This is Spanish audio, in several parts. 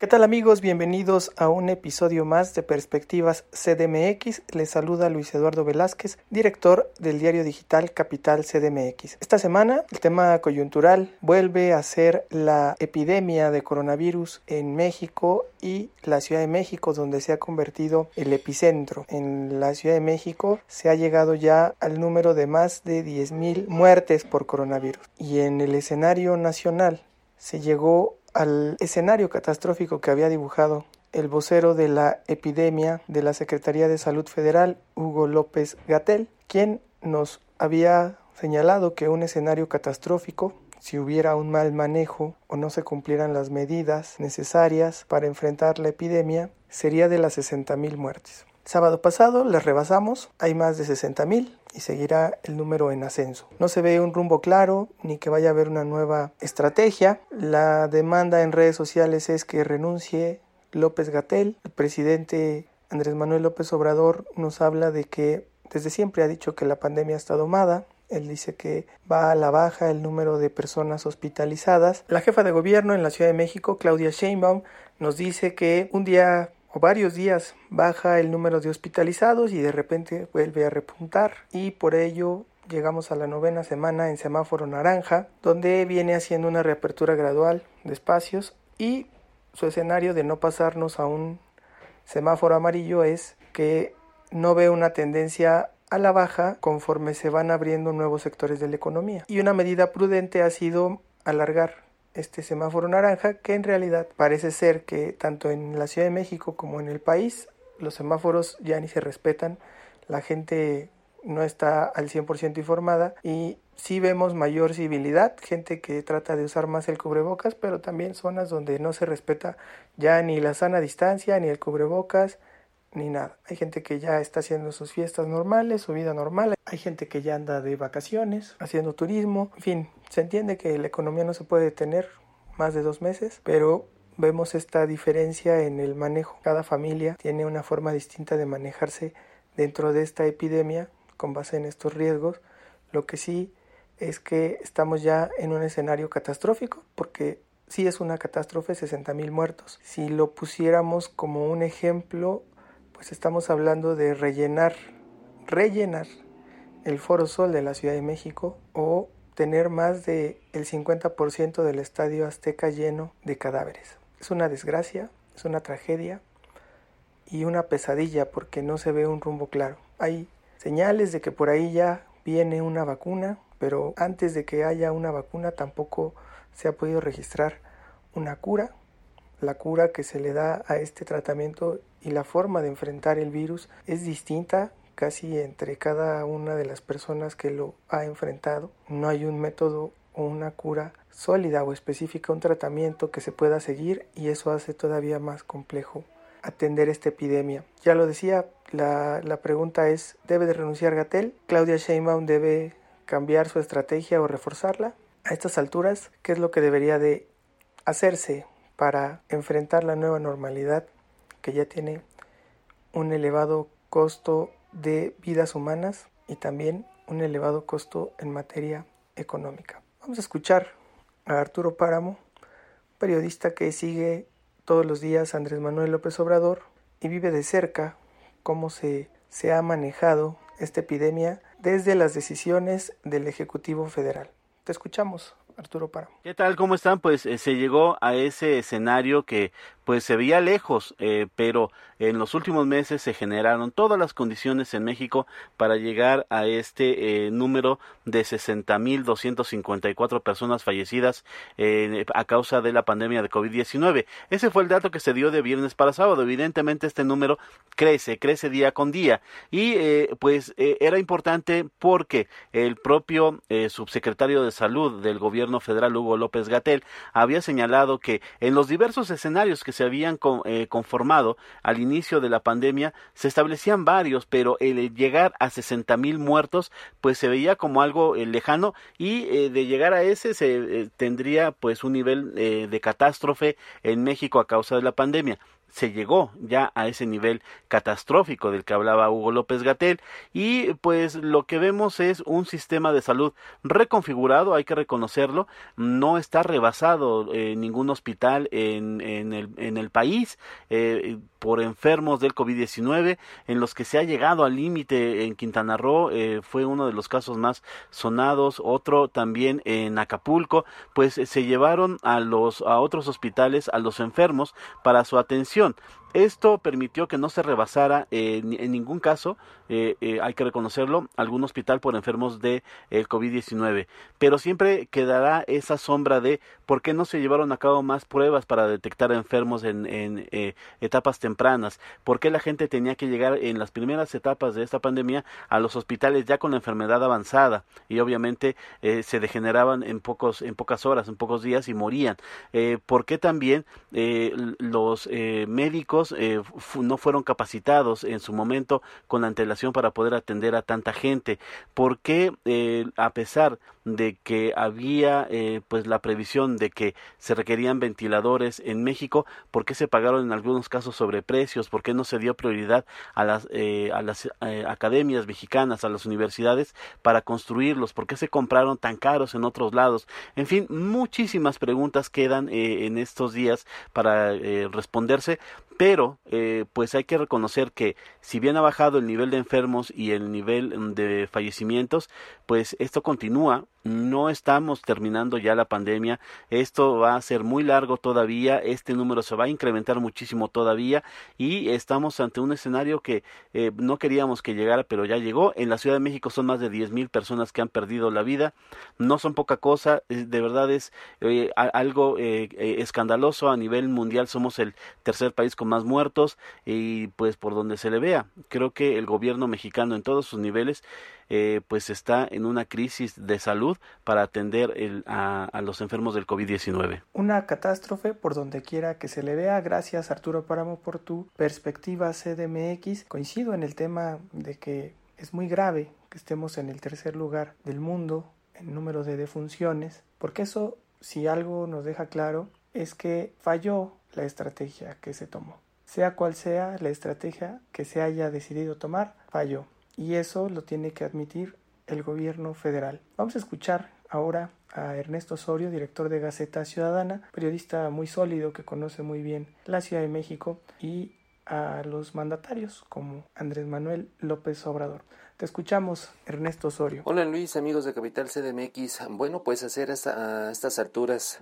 ¿Qué tal amigos? Bienvenidos a un episodio más de Perspectivas CDMX. Les saluda Luis Eduardo Velázquez, director del diario digital Capital CDMX. Esta semana el tema coyuntural vuelve a ser la epidemia de coronavirus en México y la Ciudad de México, donde se ha convertido el epicentro. En la Ciudad de México se ha llegado ya al número de más de 10.000 muertes por coronavirus. Y en el escenario nacional se llegó al escenario catastrófico que había dibujado el vocero de la epidemia de la Secretaría de Salud Federal, Hugo López Gatel, quien nos había señalado que un escenario catastrófico, si hubiera un mal manejo o no se cumplieran las medidas necesarias para enfrentar la epidemia, sería de las 60.000 muertes. Sábado pasado les rebasamos, hay más de 60.000 y seguirá el número en ascenso. No se ve un rumbo claro ni que vaya a haber una nueva estrategia. La demanda en redes sociales es que renuncie López Gatel. El presidente Andrés Manuel López Obrador nos habla de que desde siempre ha dicho que la pandemia está domada, él dice que va a la baja el número de personas hospitalizadas. La jefa de gobierno en la Ciudad de México, Claudia Sheinbaum, nos dice que un día varios días baja el número de hospitalizados y de repente vuelve a repuntar y por ello llegamos a la novena semana en semáforo naranja donde viene haciendo una reapertura gradual de espacios y su escenario de no pasarnos a un semáforo amarillo es que no ve una tendencia a la baja conforme se van abriendo nuevos sectores de la economía. Y una medida prudente ha sido alargar este semáforo naranja que en realidad parece ser que tanto en la Ciudad de México como en el país los semáforos ya ni se respetan, la gente no está al 100% informada y sí vemos mayor civilidad, gente que trata de usar más el cubrebocas, pero también zonas donde no se respeta ya ni la sana distancia, ni el cubrebocas, ni nada. Hay gente que ya está haciendo sus fiestas normales, su vida normal. Hay gente que ya anda de vacaciones, haciendo turismo. En fin, se entiende que la economía no se puede detener más de dos meses, pero vemos esta diferencia en el manejo. Cada familia tiene una forma distinta de manejarse dentro de esta epidemia con base en estos riesgos. Lo que sí es que estamos ya en un escenario catastrófico porque sí es una catástrofe, 60 mil muertos. Si lo pusiéramos como un ejemplo, pues estamos hablando de rellenar, rellenar el Foro Sol de la Ciudad de México o tener más de el 50% del estadio azteca lleno de cadáveres. Es una desgracia, es una tragedia y una pesadilla porque no se ve un rumbo claro. Hay señales de que por ahí ya viene una vacuna, pero antes de que haya una vacuna tampoco se ha podido registrar una cura la cura que se le da a este tratamiento y la forma de enfrentar el virus es distinta casi entre cada una de las personas que lo ha enfrentado. No hay un método o una cura sólida o específica, un tratamiento que se pueda seguir y eso hace todavía más complejo atender esta epidemia. Ya lo decía, la, pregunta es, ¿debe de renunciar Gatel? ¿Claudia Sheinbaum debe cambiar su estrategia o reforzarla? A estas alturas, ¿qué es lo que debería de hacerse para enfrentar la nueva normalidad que ya tiene un elevado costo de vidas humanas y también un elevado costo en materia económica. Vamos a escuchar a Arturo Páramo, periodista que sigue todos los días Andrés Manuel López Obrador y vive de cerca cómo se, se ha manejado esta epidemia desde las decisiones del Ejecutivo Federal. Te escuchamos, Arturo Páramo. ¿Qué tal? ¿Cómo están? Pues eh, se llegó a ese escenario que pues se veía lejos, eh, pero en los últimos meses se generaron todas las condiciones en México para llegar a este eh, número de 60.254 personas fallecidas a causa de la pandemia de COVID-19. Ese fue el dato que se dio de viernes para sábado. Evidentemente este número crece, crece día con día y pues era importante porque el propio subsecretario de Salud del gobierno federal, Hugo López Gatel, había señalado que en los diversos escenarios que se habían eh, conformado al inicio de la pandemia, se establecían varios, pero el llegar a 60 mil muertos, pues se veía como algo eh, lejano y eh, de llegar a ese se tendría pues un nivel de catástrofe en México a causa de la pandemia. Se llegó ya a ese nivel catastrófico del que hablaba Hugo López Gatel y pues lo que vemos es un sistema de salud reconfigurado, hay que reconocerlo, no está rebasado eh, ningún hospital en, en, el, en el país eh, por enfermos del COVID-19 en los que se ha llegado al límite en Quintana Roo, eh, fue uno de los casos más sonados, otro también en Acapulco, pues se llevaron a los a otros hospitales a los enfermos para su atención. Information. Esto permitió que no se rebasara eh, en ningún caso, eh, eh, hay que reconocerlo, algún hospital por enfermos de COVID-19. Pero siempre quedará esa sombra de por qué no se llevaron a cabo más pruebas para detectar enfermos en, en etapas tempranas, por qué la gente tenía que llegar en las primeras etapas de esta pandemia a los hospitales ya con la enfermedad avanzada y obviamente se degeneraban en pocos en pocas horas, en pocos días y morían. ¿Por qué también los médicos eh, no fueron capacitados en su momento con antelación para poder atender a tanta gente? ¿Por qué, eh, a pesar que había eh, pues la previsión de que se requerían ventiladores en México, por qué se pagaron en algunos casos sobreprecios, por qué no se dio prioridad a las, a las academias mexicanas, a las universidades para construirlos, por qué se compraron tan caros en otros lados, en fin, muchísimas preguntas quedan en estos días para responderse, pero eh, pues hay que reconocer que si bien ha bajado el nivel de enfermos y el nivel mm, de fallecimientos, pues esto continúa no estamos terminando ya la pandemia, esto va a ser muy largo todavía, este número se va a incrementar muchísimo todavía y estamos ante un escenario que eh, no queríamos que llegara, pero ya llegó. En la Ciudad de México son más de diez mil personas que han perdido la vida, no son poca cosa, de verdad es eh, algo eh, escandaloso. A nivel mundial, somos el tercer país con más muertos y pues por donde se le vea, creo que el gobierno mexicano en todos sus niveles eh, pues está en una crisis de salud para atender el, a, a, los enfermos del COVID-19. Una catástrofe por donde quiera que se le vea. Gracias Arturo Páramo por tu perspectiva CDMX. Coincido en el tema de que es muy grave que estemos en el tercer lugar del mundo en número de defunciones, porque eso, si algo nos deja claro, es que falló la estrategia que se tomó. Sea cual sea la estrategia que se haya decidido tomar, falló y eso lo tiene que admitir el gobierno federal. Vamos a escuchar ahora a Ernesto Osorio, director de Gaceta Ciudadana, periodista muy sólido que conoce muy bien la Ciudad de México y a los mandatarios como Andrés Manuel López Obrador. Te escuchamos, Ernesto Osorio. Hola Luis, amigos de Capital CDMX. Bueno, pues hacer estas alturas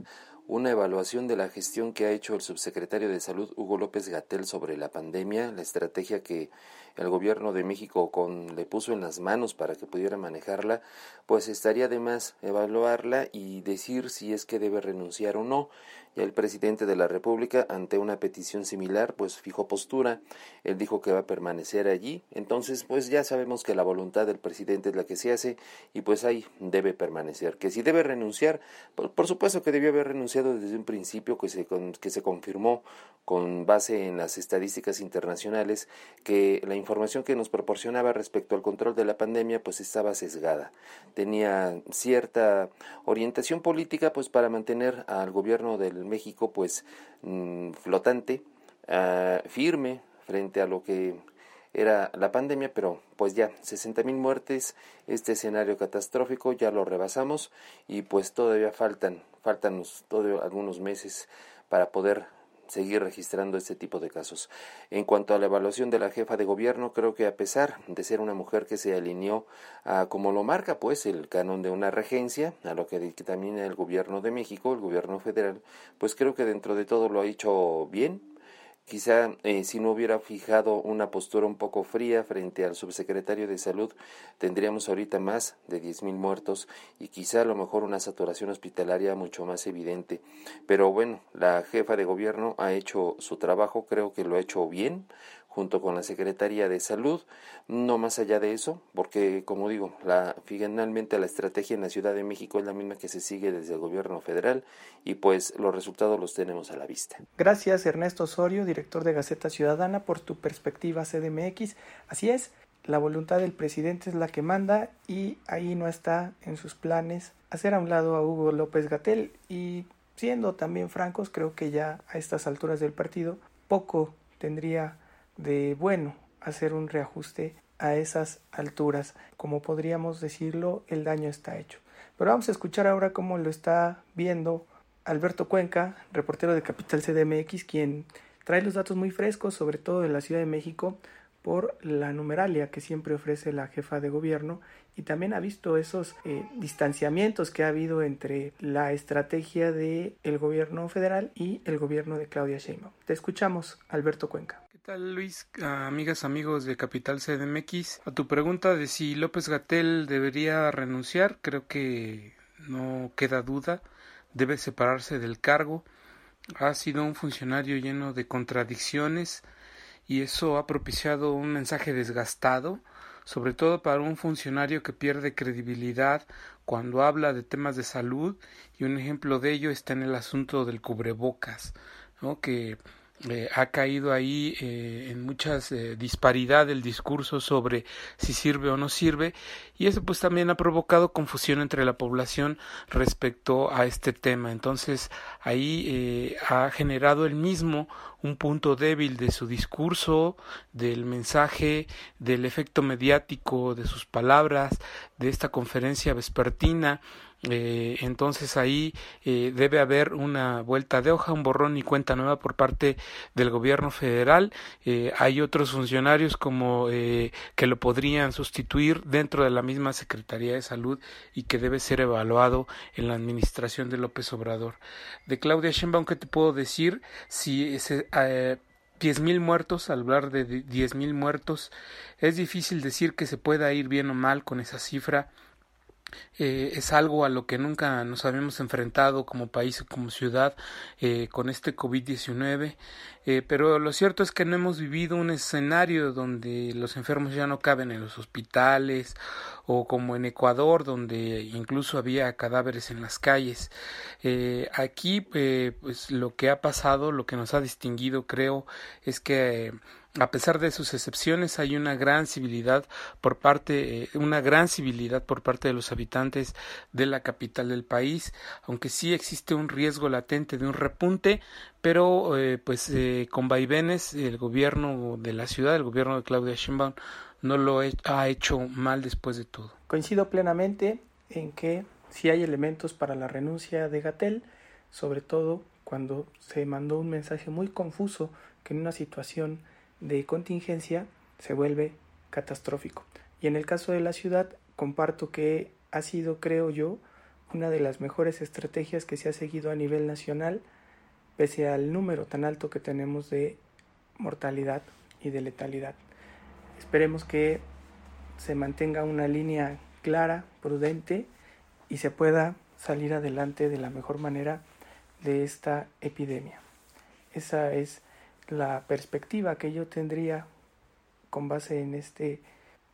una evaluación de la gestión que ha hecho el subsecretario de Salud Hugo López Gatel sobre la pandemia, la estrategia que el gobierno de México con, le puso en las manos para que pudiera manejarla, pues estaría de más evaluarla y decir si es que debe renunciar o no. El presidente de la República, ante una petición similar, pues fijó postura. Él dijo que va a permanecer allí. Entonces, pues ya sabemos que la voluntad del presidente es la que se hace y pues ahí debe permanecer. Que si debe renunciar, pues, por supuesto que debió haber renunciado desde un principio que se, que se confirmó con base en las estadísticas internacionales que la información que nos proporcionaba respecto al control de la pandemia pues estaba sesgada. Tenía cierta orientación política pues para mantener al gobierno del México pues mm, flotante, ah, firme frente a lo que era la pandemia, pero pues ya 60 mil muertes, este escenario catastrófico ya lo rebasamos y pues todavía faltan, faltan todavía algunos meses para poder seguir registrando este tipo de casos. En cuanto a la evaluación de la jefa de gobierno, creo que a pesar de ser una mujer que se alineó a como lo marca pues el canon de una regencia, a lo que también el gobierno de México, el gobierno federal, pues creo que dentro de todo lo ha hecho bien, Quizá eh, si no hubiera fijado una postura un poco fría frente al subsecretario de Salud, tendríamos ahorita más de 10.000 muertos y quizá a lo mejor una saturación hospitalaria mucho más evidente. Pero bueno, la jefa de gobierno ha hecho su trabajo, creo que lo ha hecho bien junto con la Secretaría de Salud, no más allá de eso, porque como digo, la, finalmente la estrategia en la Ciudad de México es la misma que se sigue desde el gobierno federal y pues los resultados los tenemos a la vista. Gracias Ernesto Osorio, director de Gaceta Ciudadana, por tu perspectiva CDMX. Así es, la voluntad del presidente es la que manda y ahí no está en sus planes hacer a un lado a Hugo López Gatel y siendo también francos, creo que ya a estas alturas del partido poco tendría de bueno hacer un reajuste a esas alturas. Como podríamos decirlo, el daño está hecho. Pero vamos a escuchar ahora cómo lo está viendo Alberto Cuenca, reportero de Capital CDMX, quien trae los datos muy frescos, sobre todo de la Ciudad de México, por la numeralia que siempre ofrece la jefa de gobierno y también ha visto esos eh, distanciamientos que ha habido entre la estrategia del el gobierno federal y el gobierno de Claudia Sheinbaum. Te escuchamos, Alberto Cuenca. ¿Qué tal Luis? Amigas, amigos de Capital CDMX. A tu pregunta de si López Gatel debería renunciar, creo que no queda duda. Debe separarse del cargo. Ha sido un funcionario lleno de contradicciones y eso ha propiciado un mensaje desgastado, sobre todo para un funcionario que pierde credibilidad cuando habla de temas de salud y un ejemplo de ello está en el asunto del cubrebocas, ¿no? que eh, ha caído ahí eh, en muchas eh, disparidad el discurso sobre si sirve o no sirve y eso pues también ha provocado confusión entre la población respecto a este tema. Entonces ahí ha generado el mismo un punto débil de su discurso del mensaje del efecto mediático de sus palabras de esta conferencia vespertina eh, entonces ahí eh, debe haber una vuelta de hoja, un borrón y cuenta nueva por parte del gobierno federal. Eh, hay otros funcionarios como que lo podrían sustituir dentro de la misma Secretaría de Salud y que debe ser evaluado en la administración de López Obrador. De Claudia Sheinbaum, ¿qué te puedo decir? Si ese, diez mil muertos, al hablar de diez mil muertos, es difícil decir que se pueda ir bien o mal con esa cifra eh, es algo a lo que nunca nos habíamos enfrentado como país o como ciudad eh, con este COVID-19, eh, pero lo cierto es que no hemos vivido un escenario donde los enfermos ya no caben en los hospitales o como en Ecuador donde incluso había cadáveres en las calles. aquí pues lo que ha pasado, lo que nos ha distinguido creo es que a pesar de sus excepciones hay una gran civilidad por parte eh, una gran civilidad por parte de los habitantes de la capital del país aunque sí existe un riesgo latente de un repunte pero eh, pues eh, con vaivenes el gobierno de la ciudad el gobierno de Claudia Sheinbaum no lo ha hecho mal después de todo. Coincido plenamente en que si hay elementos para la renuncia de Gatel sobre todo cuando se mandó un mensaje muy confuso que en una situación de contingencia se vuelve catastrófico. Y en el caso de la ciudad, comparto que ha sido, creo yo, una de las mejores estrategias que se ha seguido a nivel nacional, pese al número tan alto que tenemos de mortalidad y de letalidad. Esperemos que se mantenga una línea clara, prudente y se pueda salir adelante de la mejor manera de esta epidemia. Esa es la perspectiva que yo tendría con base en este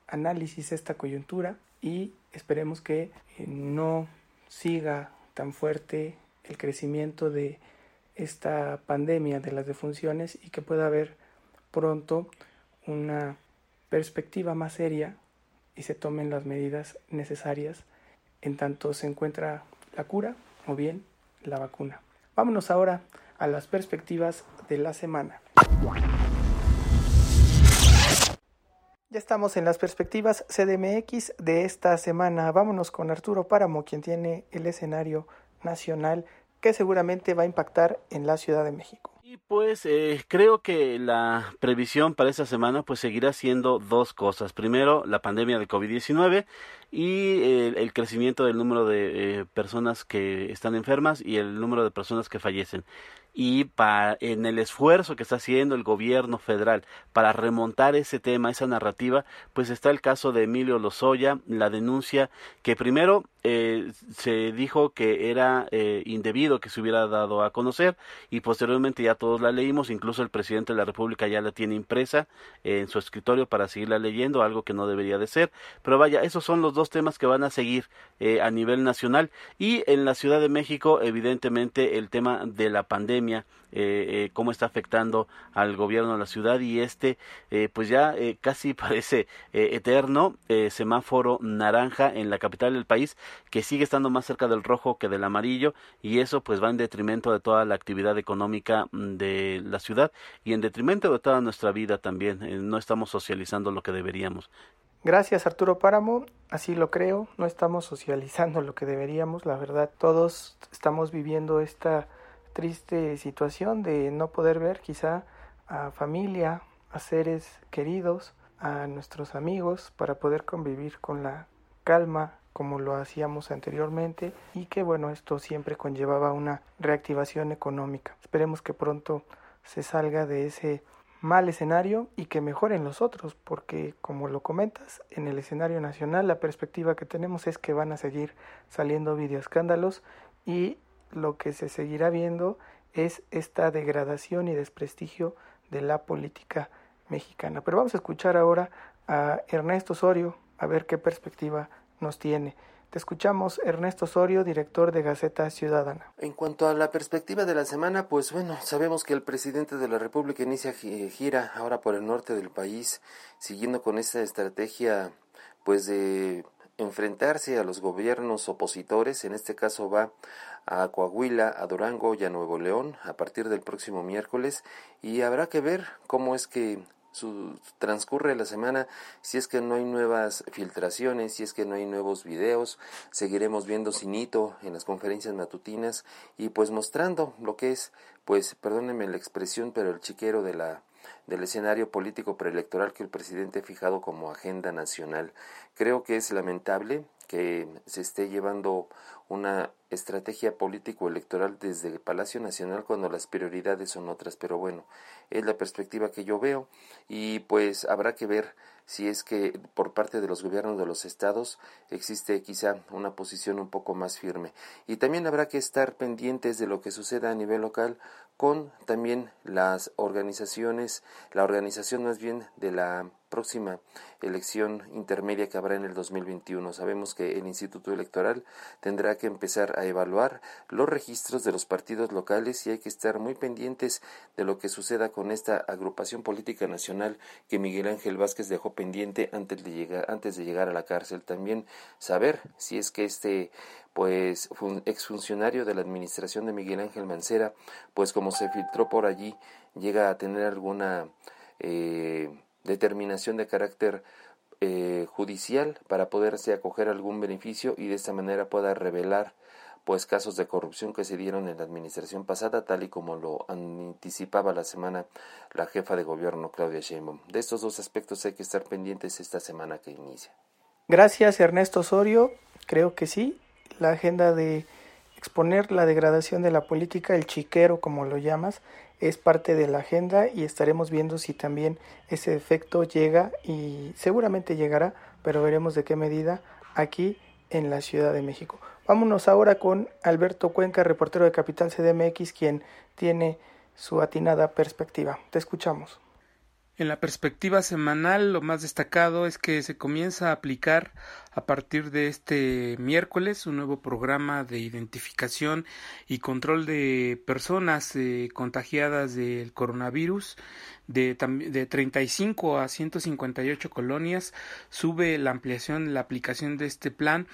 análisis, esta coyuntura, y esperemos que eh, no siga tan fuerte el crecimiento de esta pandemia de las defunciones y que pueda haber pronto una perspectiva más seria y se tomen las medidas necesarias en tanto se encuentra la cura o bien la vacuna. Vámonos ahora a las perspectivas de la semana. Ya estamos en las perspectivas CDMX de esta semana. Vámonos con Arturo Páramo, quien tiene el escenario nacional que seguramente va a impactar en la Ciudad de México. Y pues eh, creo que la previsión para esta semana pues seguirá siendo dos cosas. Primero, la pandemia de COVID-19 y eh, el crecimiento del número de eh, personas que están enfermas y el número de personas que fallecen y para, en el esfuerzo que está haciendo el gobierno federal para remontar ese tema, esa narrativa, pues está el caso de Emilio Lozoya, la denuncia que primero eh, se dijo que era eh, indebido que se hubiera dado a conocer y posteriormente ya todos la leímos, incluso el presidente de la República ya la tiene impresa en su escritorio para seguirla leyendo, algo que no debería de ser, pero vaya, esos son los dos temas que van a seguir eh, a nivel nacional. Y en la Ciudad de México evidentemente el tema de la pandemia eh, eh, cómo está afectando al gobierno de la ciudad y este pues ya casi parece eterno semáforo naranja en la capital del país que sigue estando más cerca del rojo que del amarillo y eso pues va en detrimento de toda la actividad económica mm, de la ciudad y en detrimento de toda nuestra vida también. Eh, no estamos socializando lo que deberíamos. Gracias Arturo Páramo, así lo creo, no estamos socializando lo que deberíamos, la verdad, todos estamos viviendo esta triste situación de no poder ver quizá a familia, a seres queridos, a nuestros amigos para poder convivir con la calma como lo hacíamos anteriormente y que bueno esto siempre conllevaba una reactivación económica esperemos que pronto se salga de ese mal escenario y que mejoren los otros porque como lo comentas en el escenario nacional la perspectiva que tenemos es que van a seguir saliendo videoescándalos y lo que se seguirá viendo es esta degradación y desprestigio de la política mexicana. Pero vamos a escuchar ahora a Ernesto Osorio a ver qué perspectiva nos tiene. Te escuchamos, Ernesto Osorio, director de Gaceta Ciudadana. En cuanto a la perspectiva de la semana, pues bueno, sabemos que el presidente de la República inicia gira ahora por el norte del país, siguiendo con esta estrategia, pues de enfrentarse a los gobiernos opositores. En este caso va a Coahuila, a Durango y a Nuevo León a partir del próximo miércoles y habrá que ver cómo es que su, transcurre la semana, si es que no hay nuevas filtraciones, si es que no hay nuevos videos, seguiremos viendo Cinito en las conferencias matutinas y pues mostrando lo que es, pues perdónenme la expresión, pero el chiquero de la del escenario político preelectoral que el presidente ha fijado como agenda nacional. Creo que es lamentable que se esté llevando una estrategia político-electoral desde el Palacio Nacional cuando las prioridades son otras, pero bueno, es la perspectiva que yo veo y pues habrá que ver si es que por parte de los gobiernos de los estados existe quizá una posición un poco más firme. Y también habrá que estar pendientes de lo que suceda a nivel local con también las organizaciones, la organización más bien de la próxima elección intermedia que habrá en el 2021. Sabemos que el Instituto Electoral tendrá que empezar a evaluar los registros de los partidos locales y hay que estar muy pendientes de lo que suceda con esta agrupación política nacional que Miguel Ángel Vázquez dejó pendiente antes de llegar, antes de llegar a la cárcel. También saber si es que este pues exfuncionario de la administración de Miguel Ángel Mancera, pues como se filtró por allí, llega a tener alguna eh, determinación de carácter eh, judicial para poderse acoger algún beneficio y de esta manera pueda revelar pues casos de corrupción que se dieron en la administración pasada, tal y como lo anticipaba la semana la jefa de gobierno Claudia Sheinbaum. De estos dos aspectos hay que estar pendientes esta semana que inicia. Gracias Ernesto Osorio, creo que sí, la agenda de exponer la degradación de la política, el chiquero como lo llamas, es parte de la agenda y estaremos viendo si también ese efecto llega y seguramente llegará, pero veremos de qué medida aquí en la Ciudad de México. Vámonos ahora con Alberto Cuenca, reportero de Capital CDMX, quien tiene su atinada perspectiva. Te escuchamos. En la perspectiva semanal, lo más destacado es que se comienza a aplicar a partir de este miércoles un nuevo programa de identificación y control de personas eh, contagiadas del coronavirus de, de 35 a 158 colonias. Sube la ampliación, la aplicación de este plan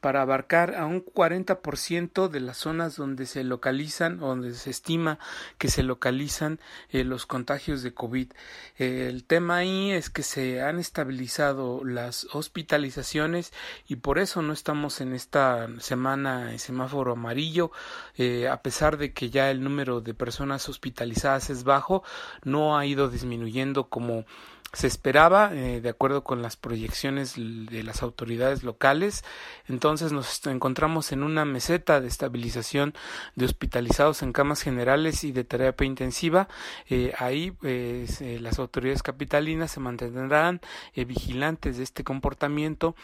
para abarcar a un 40% de las zonas donde se localizan o donde se estima que se localizan eh, los contagios de COVID. el tema ahí es que se han estabilizado las hospitalizaciones y por eso no estamos en esta semana en semáforo amarillo, eh, a pesar de que ya el número de personas hospitalizadas es bajo, no ha ido disminuyendo como se esperaba, eh, de acuerdo con las proyecciones de las autoridades locales. Entonces nos encontramos en una meseta de estabilización de hospitalizados en camas generales y de terapia intensiva. Eh, ahí pues, eh, las autoridades capitalinas se mantendrán vigilantes de este comportamiento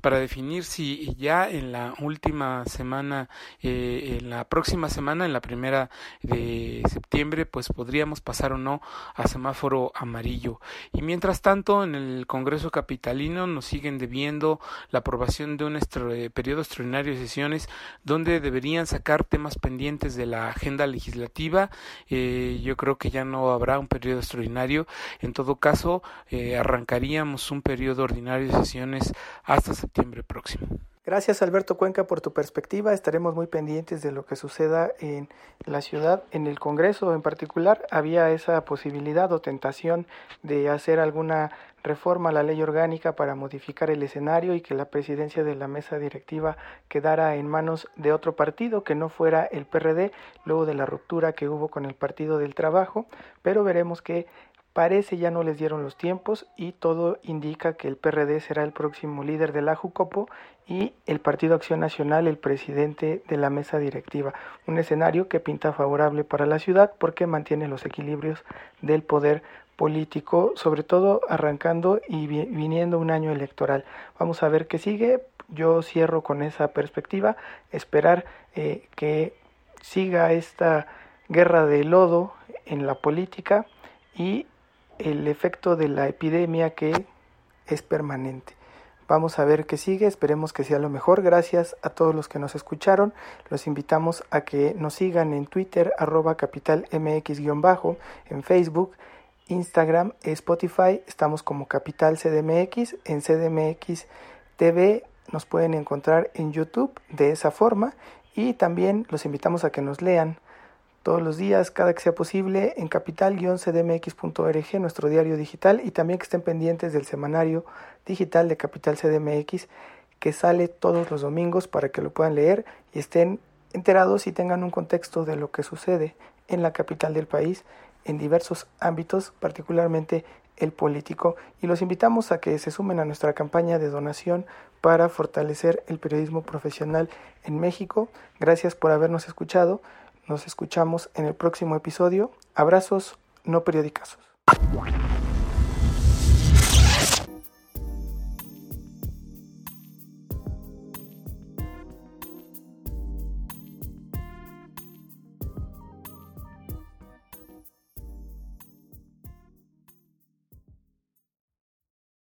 para definir si ya en la última semana, eh, en la próxima semana, en la primera de septiembre, pues podríamos pasar o no a semáforo amarillo. Y mientras tanto, en el Congreso Capitalino nos siguen debiendo la aprobación de un eh, periodo extraordinario de sesiones donde deberían sacar temas pendientes de la agenda legislativa. Eh, yo creo que ya no habrá un periodo extraordinario. En todo caso, arrancaríamos un periodo ordinario de sesiones hasta septiembre próximo. Gracias Alberto Cuenca por tu perspectiva. Estaremos muy pendientes de lo que suceda en la ciudad, en el Congreso en particular. Había esa posibilidad o tentación de hacer alguna reforma a la ley orgánica para modificar el escenario y que la presidencia de la mesa directiva quedara en manos de otro partido que no fuera el PRD, luego de la ruptura que hubo con el Partido del Trabajo, pero veremos que Parece ya no les dieron los tiempos y todo indica que el PRD será el próximo líder de la Jucopo y el Partido Acción Nacional el presidente de la mesa directiva. Un escenario que pinta favorable para la ciudad porque mantiene los equilibrios del poder político, sobre todo arrancando y viniendo un año electoral. Vamos a ver qué sigue. Yo cierro con esa perspectiva, esperar eh, que siga esta guerra de lodo en la política y el efecto de la epidemia que es permanente. Vamos a ver qué sigue, esperemos que sea lo mejor. Gracias a todos los que nos escucharon. Los invitamos a que nos sigan en Twitter, arroba capitalmx-bajo, en Facebook, Instagram, Spotify. Estamos como Capital CDMX, en CDMX TV. Nos pueden encontrar en YouTube de esa forma. Y también los invitamos a que nos lean todos los días, cada que sea posible, en capital-cdmx.org, nuestro diario digital, y también que estén pendientes del semanario digital de Capital CDMX, que sale todos los domingos para que lo puedan leer y estén enterados y tengan un contexto de lo que sucede en la capital del país en diversos ámbitos, particularmente el político, y los invitamos a que se sumen a nuestra campaña de donación para fortalecer el periodismo profesional en México. Gracias por habernos escuchado. Nos escuchamos en el próximo episodio. Abrazos no periodicazos.